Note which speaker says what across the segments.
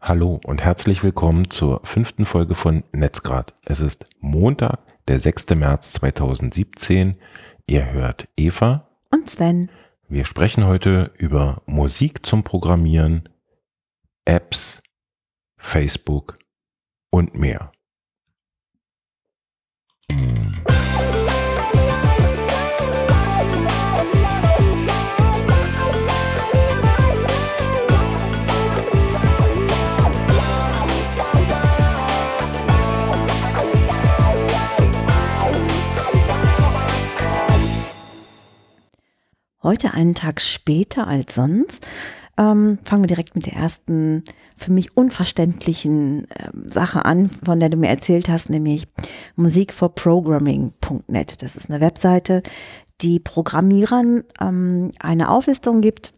Speaker 1: Hallo und herzlich willkommen zur fünften Folge von Netzgrad. Es ist Montag, der 6. März 2017. Ihr hört Eva
Speaker 2: und Sven.
Speaker 1: Wir sprechen heute über Musik zum Programmieren, Apps, Facebook und mehr.
Speaker 2: Heute einen Tag später als sonst. Ähm, fangen wir direkt mit der ersten für mich unverständlichen äh, Sache an, von der du mir erzählt hast, nämlich musikforprogramming.net. Das ist eine Webseite, die Programmierern ähm, eine Auflistung gibt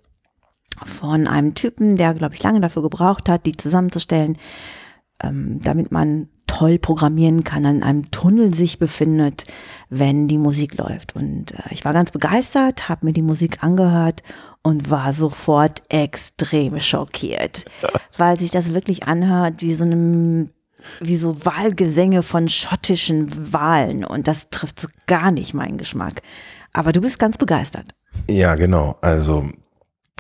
Speaker 2: von einem Typen, der, glaube ich, lange dafür gebraucht hat, die zusammenzustellen, ähm, damit man toll programmieren kann, an einem Tunnel sich befindet, wenn die Musik läuft. Und äh, ich war ganz begeistert, habe mir die Musik angehört und war sofort extrem schockiert, weil sich das wirklich anhört wie so einem wie so Wahlgesänge von schottischen Wahlen und das trifft so gar nicht meinen Geschmack. Aber du bist ganz begeistert.
Speaker 1: Ja, genau. Also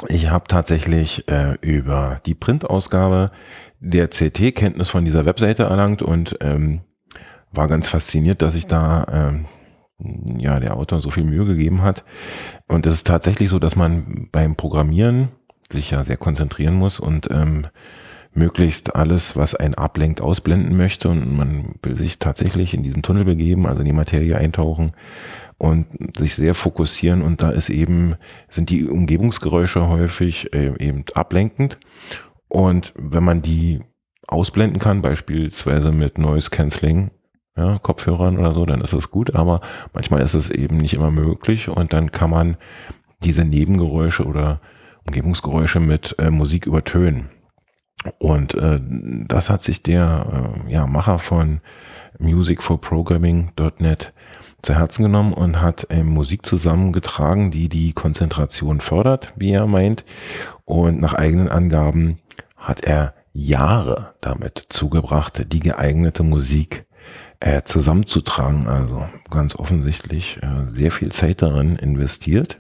Speaker 1: ich habe tatsächlich äh, über die Printausgabe der CT Kenntnis von dieser Webseite erlangt und ähm, war ganz fasziniert, dass sich da ähm, ja der Autor so viel Mühe gegeben hat. Und es ist tatsächlich so, dass man beim Programmieren sich ja sehr konzentrieren muss und ähm, möglichst alles, was einen ablenkt, ausblenden möchte und man will sich tatsächlich in diesen Tunnel begeben, also in die Materie eintauchen und sich sehr fokussieren und da ist eben, sind die Umgebungsgeräusche häufig äh, eben ablenkend und wenn man die ausblenden kann, beispielsweise mit Noise Cancelling, ja, Kopfhörern oder so, dann ist es gut, aber manchmal ist es eben nicht immer möglich und dann kann man diese Nebengeräusche oder Umgebungsgeräusche mit äh, Musik übertönen. Und äh, das hat sich der äh, ja, Macher von musicforprogramming.net zu Herzen genommen und hat äh, Musik zusammengetragen, die die Konzentration fördert, wie er meint. Und nach eigenen Angaben hat er Jahre damit zugebracht, die geeignete Musik äh, zusammenzutragen. Also ganz offensichtlich äh, sehr viel Zeit darin investiert.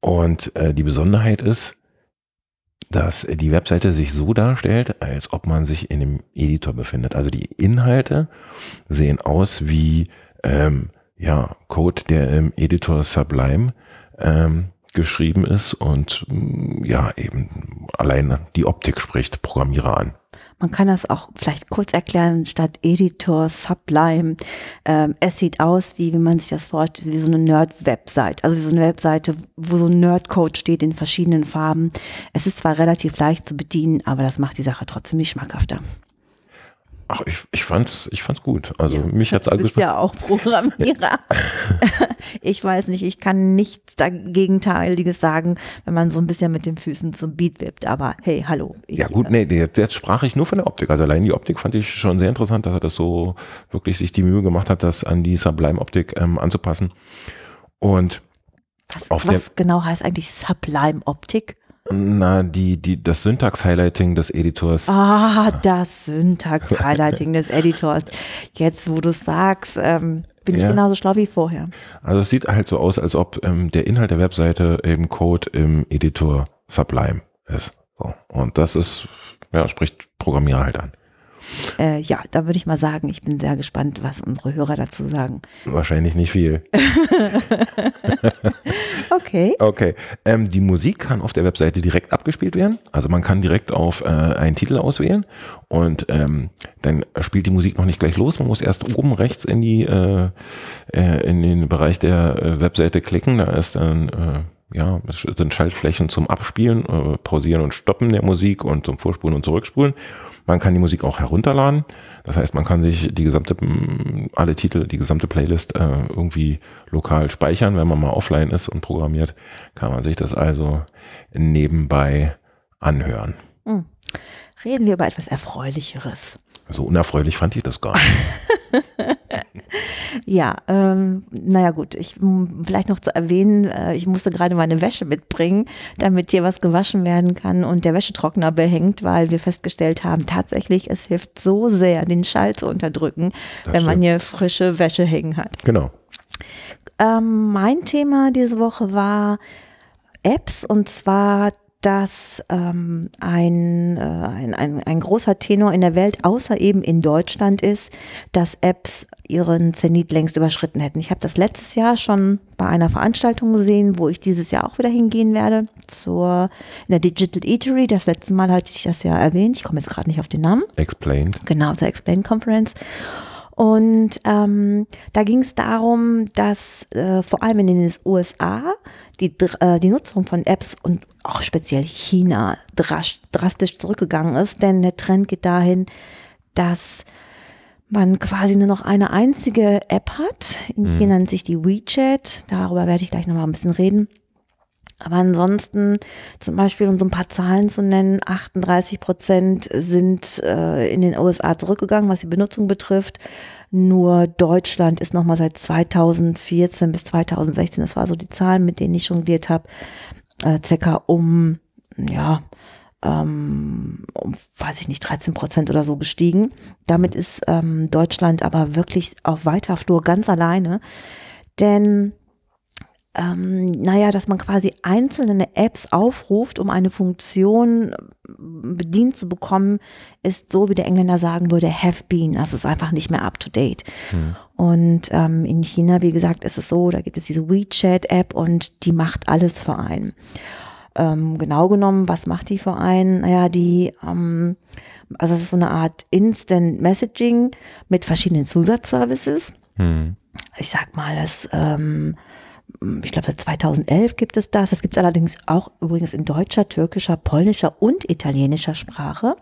Speaker 1: Und äh, die Besonderheit ist, dass die Webseite sich so darstellt, als ob man sich in einem Editor befindet. Also die Inhalte sehen aus wie ähm, ja, Code, der im Editor Sublime ähm, geschrieben ist und mm, ja, eben alleine die Optik spricht Programmierer an.
Speaker 2: Man kann das auch vielleicht kurz erklären, statt Editor, Sublime. Ähm, es sieht aus, wie, wie man sich das vorstellt, wie so eine Nerd-Webseite. Also wie so eine Webseite, wo so ein Nerd-Code steht in verschiedenen Farben. Es ist zwar relativ leicht zu bedienen, aber das macht die Sache trotzdem nicht schmackhafter.
Speaker 1: Ach, ich, ich fand's, ich fand's gut. Also ja, mich hat's
Speaker 2: Du bist ja auch Programmierer. ich weiß nicht, ich kann nichts Gegenteiliges sagen, wenn man so ein bisschen mit den Füßen zum Beat wippt. Aber hey, hallo.
Speaker 1: ja gut, nee, jetzt, jetzt sprach ich nur von der Optik. Also allein die Optik fand ich schon sehr interessant, dass er das so wirklich sich die Mühe gemacht hat, das an die Sublime-Optik ähm, anzupassen. Und
Speaker 2: was, was genau heißt eigentlich Sublime-Optik?
Speaker 1: Na, die, die, das Syntax-Highlighting des Editors.
Speaker 2: Ah, das Syntax-Highlighting des Editors. Jetzt, wo du es sagst, ähm, bin ja. ich genauso schlau wie vorher.
Speaker 1: Also es sieht halt so aus, als ob ähm, der Inhalt der Webseite eben Code im Editor Sublime ist. So. Und das ist, ja, spricht Programmierer halt an.
Speaker 2: Äh, ja, da würde ich mal sagen, ich bin sehr gespannt, was unsere Hörer dazu sagen.
Speaker 1: Wahrscheinlich nicht viel.
Speaker 2: okay.
Speaker 1: Okay. Ähm, die Musik kann auf der Webseite direkt abgespielt werden. Also man kann direkt auf äh, einen Titel auswählen und ähm, dann spielt die Musik noch nicht gleich los. Man muss erst oben rechts in die äh, äh in den Bereich der äh, Webseite klicken. Da ist dann äh, ja, es sind Schaltflächen zum Abspielen, äh, Pausieren und Stoppen der Musik und zum Vorspulen und Zurückspulen. Man kann die Musik auch herunterladen. Das heißt, man kann sich die gesamte, alle Titel, die gesamte Playlist äh, irgendwie lokal speichern. Wenn man mal offline ist und programmiert, kann man sich das also nebenbei anhören. Hm.
Speaker 2: Reden wir über etwas Erfreulicheres.
Speaker 1: So unerfreulich fand ich das gar nicht.
Speaker 2: Ja, ähm, naja gut, ich vielleicht noch zu erwähnen, äh, ich musste gerade meine Wäsche mitbringen, damit hier was gewaschen werden kann und der Wäschetrockner behängt, weil wir festgestellt haben, tatsächlich, es hilft so sehr, den Schall zu unterdrücken, das wenn stimmt. man hier frische Wäsche hängen hat.
Speaker 1: Genau.
Speaker 2: Ähm, mein Thema diese Woche war Apps und zwar dass ähm, ein, äh, ein, ein, ein großer Tenor in der Welt, außer eben in Deutschland ist, dass Apps ihren Zenit längst überschritten hätten. Ich habe das letztes Jahr schon bei einer Veranstaltung gesehen, wo ich dieses Jahr auch wieder hingehen werde, zur in der Digital Eatery. Das letzte Mal hatte ich das ja erwähnt. Ich komme jetzt gerade nicht auf den Namen.
Speaker 1: Explained.
Speaker 2: Genau, zur Explained Conference. Und ähm, da ging es darum, dass äh, vor allem in den USA die, äh, die Nutzung von Apps und auch speziell China drastisch zurückgegangen ist. Denn der Trend geht dahin, dass man quasi nur noch eine einzige App hat. In mhm. China nennt sich die WeChat. Darüber werde ich gleich nochmal ein bisschen reden. Aber ansonsten, zum Beispiel, um so ein paar Zahlen zu nennen, 38 Prozent sind äh, in den USA zurückgegangen, was die Benutzung betrifft. Nur Deutschland ist nochmal seit 2014 bis 2016, das war so die Zahlen, mit denen ich jongliert habe, äh, circa um, ja, ähm, um, weiß ich nicht, 13 Prozent oder so gestiegen. Damit ist ähm, Deutschland aber wirklich auf weiter Flur ganz alleine. Denn ähm, naja, dass man quasi einzelne Apps aufruft, um eine Funktion bedient zu bekommen, ist so, wie der Engländer sagen würde, have been. Das ist einfach nicht mehr up to date. Hm. Und ähm, in China, wie gesagt, ist es so, da gibt es diese WeChat-App und die macht alles für einen. Ähm, genau genommen, was macht die für einen? Naja, die, ähm, also es ist so eine Art Instant Messaging mit verschiedenen Zusatzservices. Hm. Ich sag mal, das ähm, ich glaube, seit 2011 gibt es das. Das gibt es allerdings auch übrigens in deutscher, türkischer, polnischer und italienischer Sprache.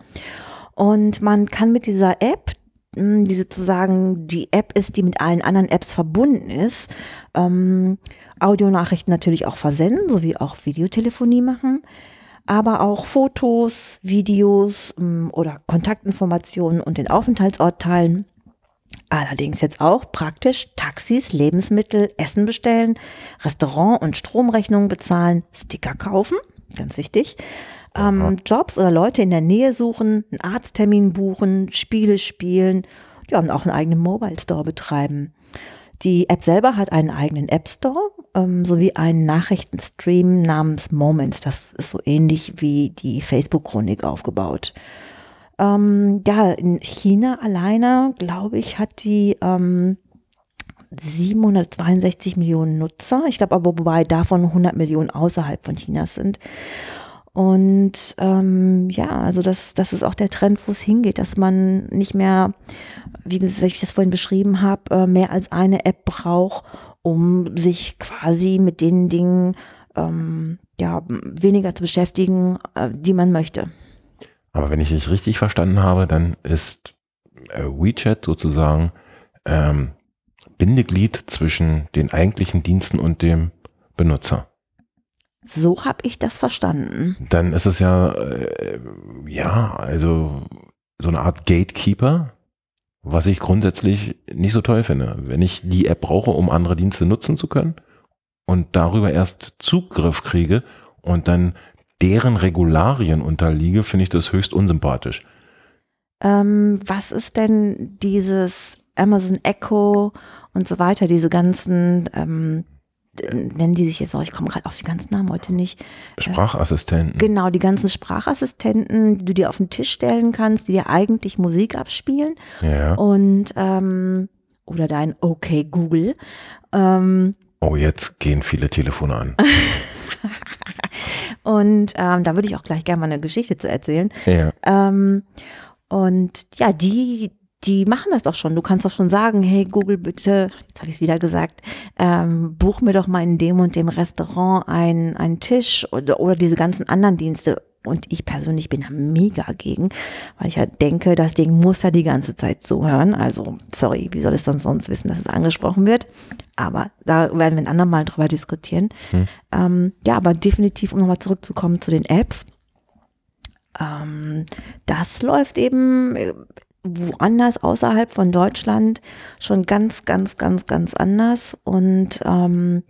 Speaker 2: Und man kann mit dieser App, hm, die sozusagen die App ist, die mit allen anderen Apps verbunden ist, ähm, Audionachrichten natürlich auch versenden, sowie auch Videotelefonie machen, aber auch Fotos, Videos ähm, oder Kontaktinformationen und den Aufenthaltsort teilen. Allerdings jetzt auch praktisch Taxis, Lebensmittel, Essen bestellen, Restaurant- und Stromrechnungen bezahlen, Sticker kaufen, ganz wichtig, ähm, Jobs oder Leute in der Nähe suchen, einen Arzttermin buchen, Spiele spielen, ja, und auch einen eigenen Mobile Store betreiben. Die App selber hat einen eigenen App Store ähm, sowie einen Nachrichtenstream namens Moments. Das ist so ähnlich wie die Facebook-Chronik aufgebaut. Ähm, ja, in China alleine, glaube ich, hat die ähm, 762 Millionen Nutzer. Ich glaube aber, wobei davon 100 Millionen außerhalb von Chinas sind. Und ähm, ja, also das, das ist auch der Trend, wo es hingeht, dass man nicht mehr, wie ich das vorhin beschrieben habe, äh, mehr als eine App braucht, um sich quasi mit den Dingen ähm, ja, weniger zu beschäftigen, äh, die man möchte.
Speaker 1: Aber wenn ich dich richtig verstanden habe, dann ist äh, WeChat sozusagen ähm, Bindeglied zwischen den eigentlichen Diensten und dem Benutzer.
Speaker 2: So habe ich das verstanden.
Speaker 1: Dann ist es ja, äh, ja, also so eine Art Gatekeeper, was ich grundsätzlich nicht so toll finde. Wenn ich die App brauche, um andere Dienste nutzen zu können und darüber erst Zugriff kriege und dann deren Regularien unterliege, finde ich das höchst unsympathisch.
Speaker 2: Ähm, was ist denn dieses Amazon Echo und so weiter, diese ganzen, ähm, nennen die sich jetzt auch, ich komme gerade auf die ganzen Namen heute nicht.
Speaker 1: Äh, Sprachassistenten.
Speaker 2: Genau, die ganzen Sprachassistenten, die du dir auf den Tisch stellen kannst, die dir eigentlich Musik abspielen.
Speaker 1: Ja.
Speaker 2: Und, ähm, oder dein Okay Google. Ähm,
Speaker 1: oh, jetzt gehen viele Telefone an.
Speaker 2: Und ähm, da würde ich auch gleich gerne mal eine Geschichte zu erzählen.
Speaker 1: Ja.
Speaker 2: Ähm, und ja, die, die machen das doch schon. Du kannst doch schon sagen, hey Google, bitte, jetzt habe ich es wieder gesagt, ähm, buch mir doch mal in dem und dem Restaurant einen, einen Tisch oder, oder diese ganzen anderen Dienste. Und ich persönlich bin da mega gegen, weil ich ja denke, das Ding muss ja die ganze Zeit zuhören. Also, sorry, wie soll es sonst sonst wissen, dass es angesprochen wird? Aber da werden wir ein andermal drüber diskutieren. Hm. Ähm, ja, aber definitiv, um nochmal zurückzukommen zu den Apps. Ähm, das läuft eben woanders außerhalb von Deutschland schon ganz, ganz, ganz, ganz anders. Und ähm,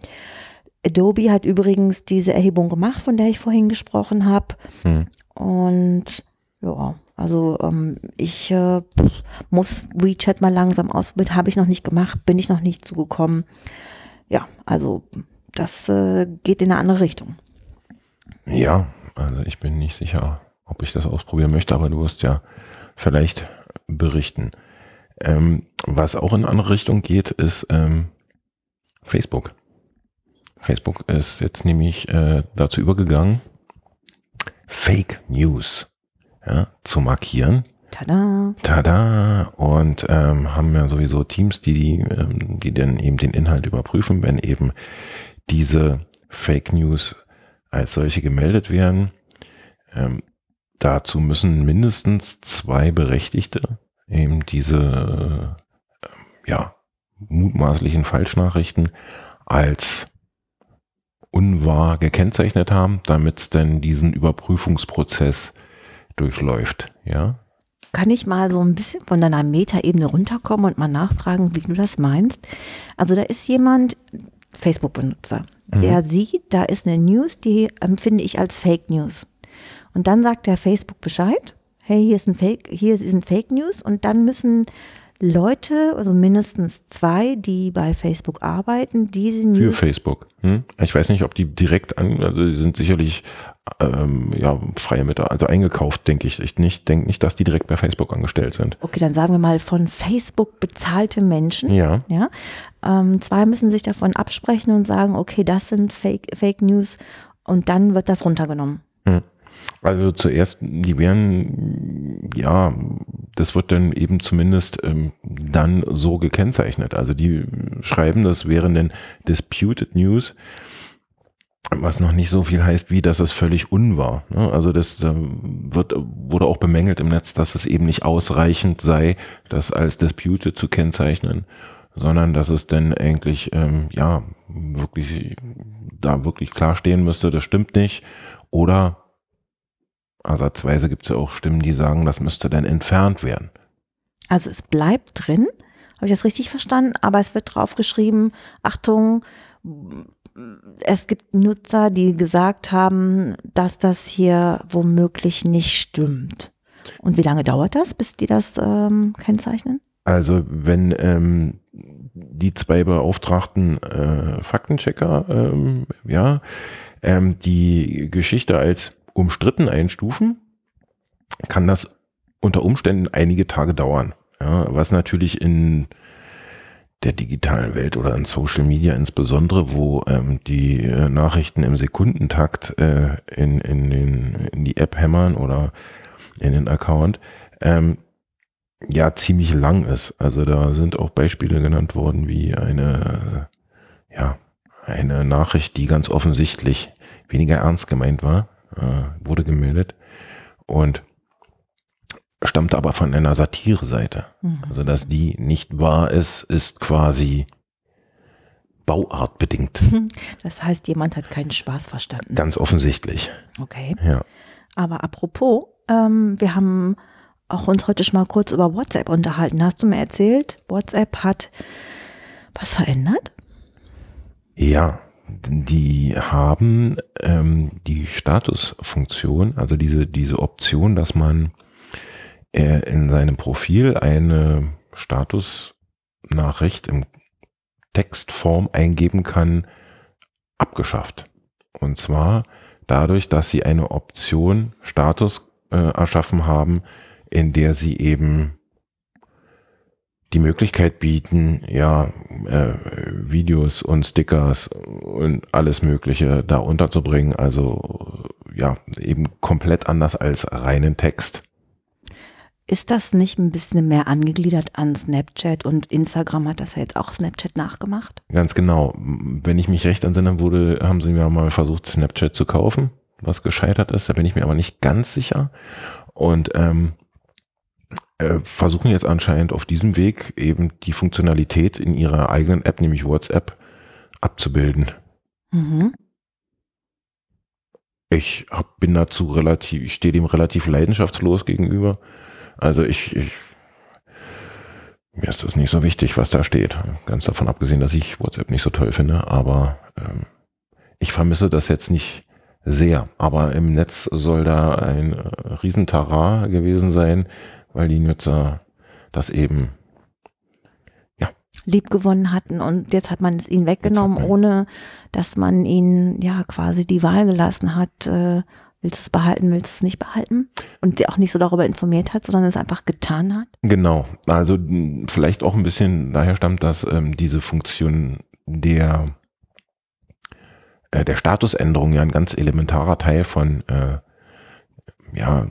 Speaker 2: Adobe hat übrigens diese Erhebung gemacht, von der ich vorhin gesprochen habe.
Speaker 1: Hm.
Speaker 2: Und ja, also ähm, ich äh, muss WeChat mal langsam ausprobieren. Habe ich noch nicht gemacht, bin ich noch nicht zugekommen. Ja, also das äh, geht in eine andere Richtung.
Speaker 1: Ja, also ich bin nicht sicher, ob ich das ausprobieren möchte, aber du wirst ja vielleicht berichten. Ähm, was auch in eine andere Richtung geht, ist ähm, Facebook. Facebook ist jetzt nämlich äh, dazu übergegangen, Fake News ja, zu markieren.
Speaker 2: Tada.
Speaker 1: Tada! Und ähm, haben ja sowieso Teams, die, die, ähm, die dann eben den Inhalt überprüfen, wenn eben diese Fake News als solche gemeldet werden. Ähm, dazu müssen mindestens zwei Berechtigte eben diese äh, ja, mutmaßlichen Falschnachrichten als unwahr gekennzeichnet haben, damit es denn diesen Überprüfungsprozess durchläuft. Ja,
Speaker 2: Kann ich mal so ein bisschen von deiner Metaebene runterkommen und mal nachfragen, wie du das meinst? Also da ist jemand, Facebook-Benutzer, der sieht, da ist eine News, die empfinde ich als Fake News. Und dann sagt der Facebook Bescheid, hey, hier ist ein Fake, hier sind Fake News und dann müssen Leute, also mindestens zwei, die bei Facebook arbeiten, diese
Speaker 1: für
Speaker 2: News
Speaker 1: Facebook. Hm? Ich weiß nicht, ob die direkt an, also die sind sicherlich ähm, ja freie Mitarbeiter, also eingekauft, denke ich. Ich nicht, denke nicht, dass die direkt bei Facebook angestellt sind.
Speaker 2: Okay, dann sagen wir mal von Facebook bezahlte Menschen.
Speaker 1: Ja,
Speaker 2: Ja, ähm, zwei müssen sich davon absprechen und sagen, okay, das sind Fake, Fake News und dann wird das runtergenommen.
Speaker 1: Also zuerst, die werden, ja, das wird dann eben zumindest ähm, dann so gekennzeichnet. Also die schreiben, das wären dann Disputed News, was noch nicht so viel heißt, wie dass es völlig unwahr. Ne? Also das da wird, wurde auch bemängelt im Netz, dass es eben nicht ausreichend sei, das als Disputed zu kennzeichnen, sondern dass es dann eigentlich, ähm, ja, wirklich, da wirklich klar stehen müsste, das stimmt nicht. Oder ersatzweise gibt es ja auch Stimmen, die sagen, das müsste dann entfernt werden.
Speaker 2: Also es bleibt drin, habe ich das richtig verstanden, aber es wird drauf geschrieben, Achtung, es gibt Nutzer, die gesagt haben, dass das hier womöglich nicht stimmt. Und wie lange dauert das, bis die das ähm, kennzeichnen?
Speaker 1: Also wenn ähm, die zwei beauftragten äh, Faktenchecker, ähm, ja, ähm, die Geschichte als umstritten einstufen, kann das unter Umständen einige Tage dauern. Ja, was natürlich in der digitalen Welt oder in Social Media insbesondere, wo ähm, die äh, Nachrichten im Sekundentakt äh, in, in, den, in die App hämmern oder in den Account, ähm, ja ziemlich lang ist. Also da sind auch Beispiele genannt worden, wie eine, ja, eine Nachricht, die ganz offensichtlich weniger ernst gemeint war, äh, wurde gemeldet und stammte aber von einer Satire-Seite. Also dass die nicht wahr ist, ist quasi bauartbedingt.
Speaker 2: Das heißt, jemand hat keinen Spaß verstanden.
Speaker 1: Ganz offensichtlich.
Speaker 2: Okay.
Speaker 1: Ja.
Speaker 2: Aber apropos, ähm, wir haben auch uns heute schon mal kurz über WhatsApp unterhalten. Hast du mir erzählt, WhatsApp hat was verändert?
Speaker 1: Ja, die haben ähm, die Statusfunktion, also diese, diese Option, dass man äh, in seinem Profil eine Statusnachricht im Textform eingeben kann, abgeschafft. Und zwar dadurch, dass sie eine Option Status äh, erschaffen haben, in der sie eben die Möglichkeit bieten, ja, äh, Videos und Stickers und alles Mögliche da unterzubringen. Also ja, eben komplett anders als reinen Text.
Speaker 2: Ist das nicht ein bisschen mehr angegliedert an Snapchat und Instagram hat das ja jetzt auch Snapchat nachgemacht?
Speaker 1: Ganz genau. Wenn ich mich recht entsinne, wurde, haben sie mir mal versucht, Snapchat zu kaufen, was gescheitert ist. Da bin ich mir aber nicht ganz sicher. Und ähm, äh, versuchen jetzt anscheinend auf diesem Weg eben die Funktionalität in ihrer eigenen App, nämlich WhatsApp, abzubilden.
Speaker 2: Mhm.
Speaker 1: Ich hab, bin dazu relativ, ich stehe dem relativ leidenschaftslos gegenüber. Also ich, ich mir ist das nicht so wichtig, was da steht. Ganz davon abgesehen, dass ich WhatsApp nicht so toll finde, aber ähm, ich vermisse das jetzt nicht sehr. Aber im Netz soll da ein äh, Riesentara gewesen sein, weil die Nutzer das eben
Speaker 2: liebgewonnen hatten und jetzt hat man es ihnen weggenommen, ohne dass man ihnen ja quasi die Wahl gelassen hat, äh, willst du es behalten, willst du es nicht behalten? Und sie auch nicht so darüber informiert hat, sondern es einfach getan hat.
Speaker 1: Genau, also vielleicht auch ein bisschen daher stammt, dass ähm, diese Funktion der äh, der Statusänderung ja ein ganz elementarer Teil von äh, ja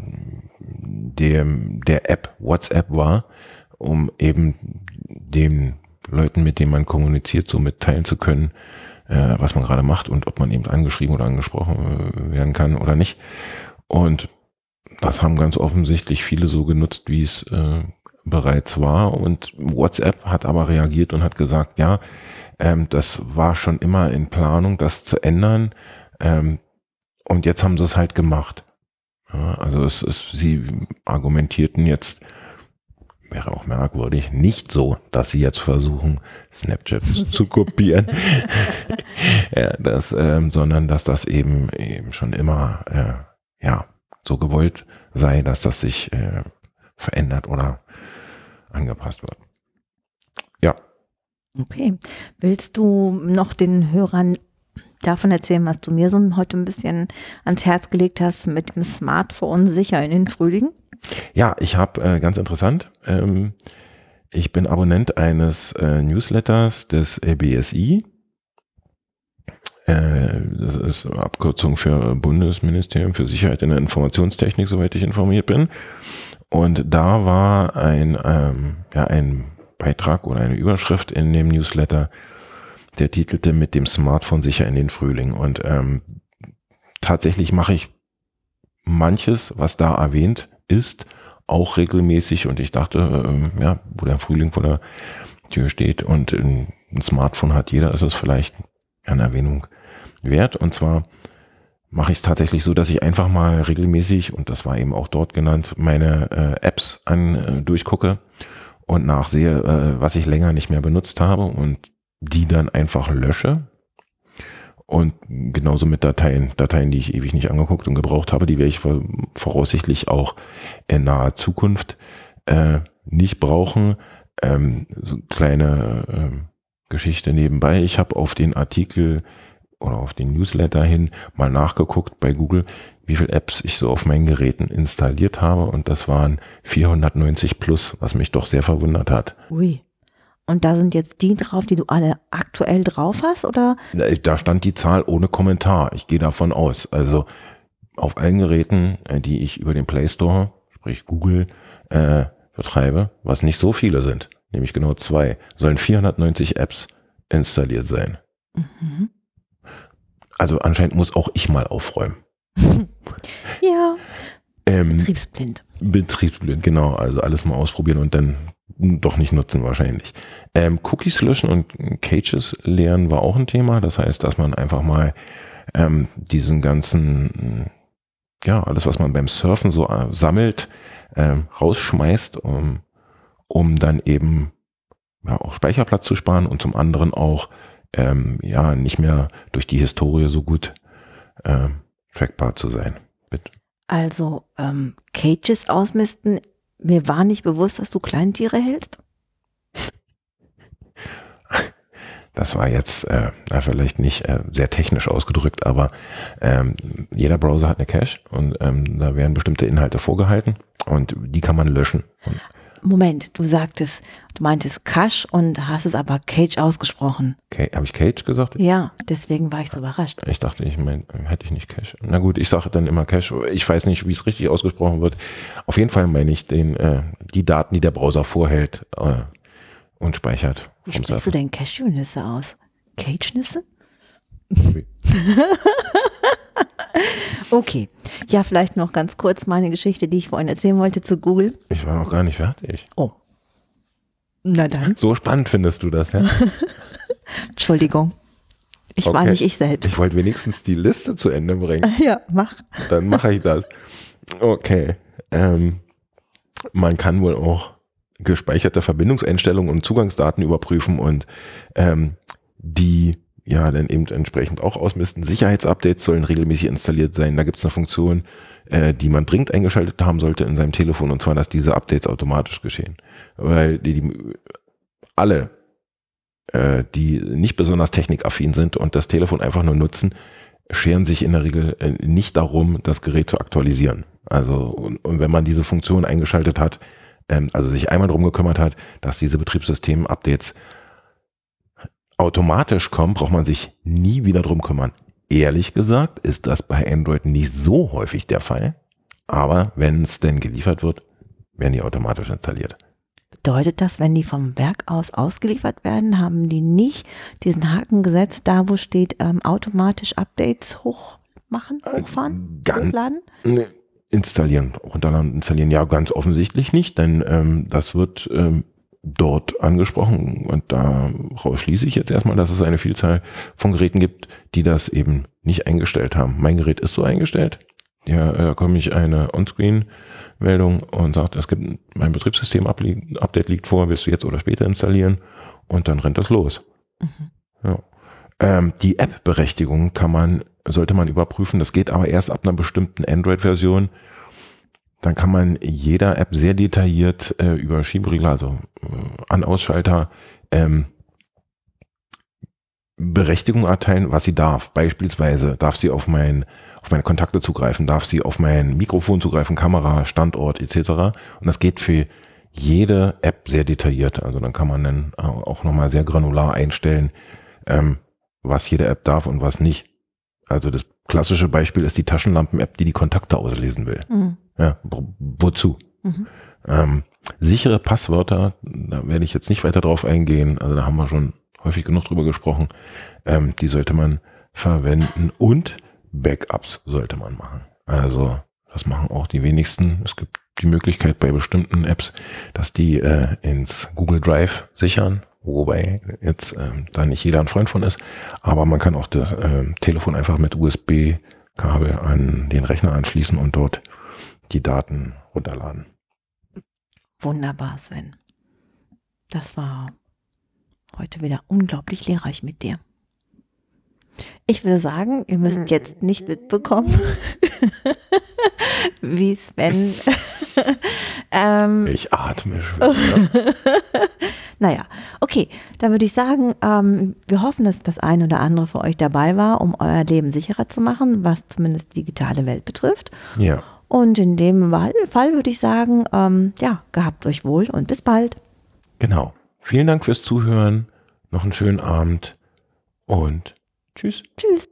Speaker 1: dem der App WhatsApp war, um eben dem Leuten, mit denen man kommuniziert, so mitteilen zu können, äh, was man gerade macht und ob man eben angeschrieben oder angesprochen äh, werden kann oder nicht. Und das haben ganz offensichtlich viele so genutzt, wie es äh, bereits war. Und WhatsApp hat aber reagiert und hat gesagt, ja, ähm, das war schon immer in Planung, das zu ändern. Ähm, und jetzt haben sie es halt gemacht. Ja, also es, es, sie argumentierten jetzt, wäre auch merkwürdig, nicht so, dass sie jetzt versuchen, Snapchat zu kopieren, ja, das, ähm, sondern dass das eben eben schon immer äh, ja so gewollt sei, dass das sich äh, verändert oder angepasst wird. Ja.
Speaker 2: Okay. Willst du noch den Hörern davon erzählen, was du mir so heute ein bisschen ans Herz gelegt hast mit dem Smartphone sicher in den Frühling?
Speaker 1: Ja, ich habe äh, ganz interessant. Ähm, ich bin Abonnent eines äh, Newsletters des BSI. Äh, das ist Abkürzung für Bundesministerium für Sicherheit in der Informationstechnik, soweit ich informiert bin. Und da war ein, ähm, ja, ein Beitrag oder eine Überschrift in dem Newsletter, der titelte mit dem Smartphone sicher in den Frühling. Und ähm, tatsächlich mache ich manches, was da erwähnt ist, auch regelmäßig und ich dachte, äh, ja, wo der Frühling vor der Tür steht und ein Smartphone hat jeder, ist es vielleicht eine Erwähnung wert. Und zwar mache ich es tatsächlich so, dass ich einfach mal regelmäßig, und das war eben auch dort genannt, meine äh, Apps an äh, durchgucke und nachsehe, äh, was ich länger nicht mehr benutzt habe und die dann einfach lösche und genauso mit Dateien, Dateien, die ich ewig nicht angeguckt und gebraucht habe, die werde ich voraussichtlich auch in naher Zukunft äh, nicht brauchen. Ähm, so kleine äh, Geschichte nebenbei. Ich habe auf den Artikel oder auf den Newsletter hin mal nachgeguckt bei Google, wie viele Apps ich so auf meinen Geräten installiert habe und das waren 490 plus, was mich doch sehr verwundert hat.
Speaker 2: Ui. Und da sind jetzt die drauf, die du alle aktuell drauf hast, oder?
Speaker 1: Da stand die Zahl ohne Kommentar. Ich gehe davon aus. Also auf allen Geräten, äh, die ich über den Play Store, sprich Google, äh, betreibe, was nicht so viele sind, nämlich genau zwei, sollen 490 Apps installiert sein. Mhm. Also anscheinend muss auch ich mal aufräumen.
Speaker 2: ja. Ähm, betriebsblind.
Speaker 1: Betriebsblind, genau. Also alles mal ausprobieren und dann doch nicht nutzen wahrscheinlich. Ähm, Cookies löschen und Caches leeren war auch ein Thema. Das heißt, dass man einfach mal ähm, diesen ganzen, ja, alles, was man beim Surfen so äh, sammelt, ähm, rausschmeißt, um, um dann eben ja, auch Speicherplatz zu sparen und zum anderen auch ähm, ja nicht mehr durch die Historie so gut ähm, trackbar zu sein. Bitte.
Speaker 2: Also ähm, Cages ausmisten mir war nicht bewusst, dass du Kleintiere hältst.
Speaker 1: Das war jetzt äh, vielleicht nicht äh, sehr technisch ausgedrückt, aber ähm, jeder Browser hat eine Cache und ähm, da werden bestimmte Inhalte vorgehalten und die kann man löschen. Und
Speaker 2: Moment, du sagtest, du meintest Cash und hast es aber Cage ausgesprochen.
Speaker 1: Okay, habe ich Cage gesagt?
Speaker 2: Ja, deswegen war ich so überrascht.
Speaker 1: Ich dachte, ich mein, hätte ich nicht Cash. Na gut, ich sage dann immer Cash. Ich weiß nicht, wie es richtig ausgesprochen wird. Auf jeden Fall meine ich den, äh, die Daten, die der Browser vorhält äh, und speichert.
Speaker 2: Wie sprichst du denn Cashewnüsse aus? Cage-Nüsse? Okay. Ja, vielleicht noch ganz kurz meine Geschichte, die ich vorhin erzählen wollte zu Google.
Speaker 1: Ich war noch gar nicht fertig.
Speaker 2: Oh. Na dann.
Speaker 1: So spannend findest du das, ja?
Speaker 2: Entschuldigung. Ich okay. war nicht ich selbst.
Speaker 1: Ich wollte wenigstens die Liste zu Ende bringen.
Speaker 2: Ja, mach.
Speaker 1: Dann mache ich das. Okay. Ähm, man kann wohl auch gespeicherte Verbindungseinstellungen und Zugangsdaten überprüfen und ähm, die ja dann eben entsprechend auch ausmisten. Sicherheitsupdates sollen regelmäßig installiert sein. Da gibt es eine Funktion, äh, die man dringend eingeschaltet haben sollte in seinem Telefon, und zwar, dass diese Updates automatisch geschehen. Weil die, die alle, äh, die nicht besonders technikaffin sind und das Telefon einfach nur nutzen, scheren sich in der Regel äh, nicht darum, das Gerät zu aktualisieren. Also, und, und wenn man diese Funktion eingeschaltet hat, ähm, also sich einmal darum gekümmert hat, dass diese Betriebssystem-Updates automatisch kommen, braucht man sich nie wieder drum kümmern. Ehrlich gesagt ist das bei Android nicht so häufig der Fall, aber wenn es denn geliefert wird, werden die automatisch installiert.
Speaker 2: Bedeutet das, wenn die vom Werk aus ausgeliefert werden, haben die nicht diesen Haken gesetzt, da wo steht ähm, automatisch Updates hochmachen,
Speaker 1: Äh,
Speaker 2: hochfahren,
Speaker 1: Ganz,
Speaker 2: hochladen?
Speaker 1: Ne, installieren, runterladen, installieren. Ja, ganz offensichtlich nicht, denn ähm, das wird ähm, dort angesprochen und daraus schließe ich jetzt erstmal, dass es eine Vielzahl von Geräten gibt, die das eben nicht eingestellt haben. Mein Gerät ist so eingestellt. Ja, da komme ich eine On-Screen-Meldung und sagt, es gibt mein Betriebssystem-Update liegt vor, wirst du jetzt oder später installieren und dann rennt das los. Ja. Ähm, die App-Berechtigung kann man, sollte man überprüfen. Das geht aber erst ab einer bestimmten Android-Version. Dann kann man jeder App sehr detailliert äh, über Schieberegler, also äh, An-Ausschalter, ähm, Berechtigung erteilen, was sie darf. Beispielsweise darf sie auf, mein, auf meine Kontakte zugreifen, darf sie auf mein Mikrofon zugreifen, Kamera, Standort etc. Und das geht für jede App sehr detailliert. Also dann kann man dann auch nochmal sehr granular einstellen, ähm, was jede App darf und was nicht. Also das klassische Beispiel ist die Taschenlampen-App, die die Kontakte auslesen will.
Speaker 2: Mhm.
Speaker 1: Ja, wo- wozu?
Speaker 2: Mhm.
Speaker 1: Ähm, sichere Passwörter, da werde ich jetzt nicht weiter drauf eingehen, also da haben wir schon häufig genug drüber gesprochen, ähm, die sollte man verwenden und Backups sollte man machen. Also das machen auch die wenigsten. Es gibt die Möglichkeit bei bestimmten Apps, dass die äh, ins Google Drive sichern, wobei jetzt ähm, da nicht jeder ein Freund von ist, aber man kann auch das ähm, Telefon einfach mit USB-Kabel an den Rechner anschließen und dort die Daten runterladen.
Speaker 2: Wunderbar, Sven. Das war heute wieder unglaublich lehrreich mit dir. Ich würde sagen, ihr müsst jetzt nicht mitbekommen, wie Sven. ähm,
Speaker 1: Ich atme schwer.
Speaker 2: naja, okay, dann würde ich sagen, ähm, wir hoffen, dass das eine oder andere für euch dabei war, um euer Leben sicherer zu machen, was zumindest die digitale Welt betrifft.
Speaker 1: ja.
Speaker 2: Und in dem Fall würde ich sagen, ähm, ja, gehabt euch wohl und bis bald.
Speaker 1: Genau. Vielen Dank fürs Zuhören. Noch einen schönen Abend und tschüss.
Speaker 2: Tschüss.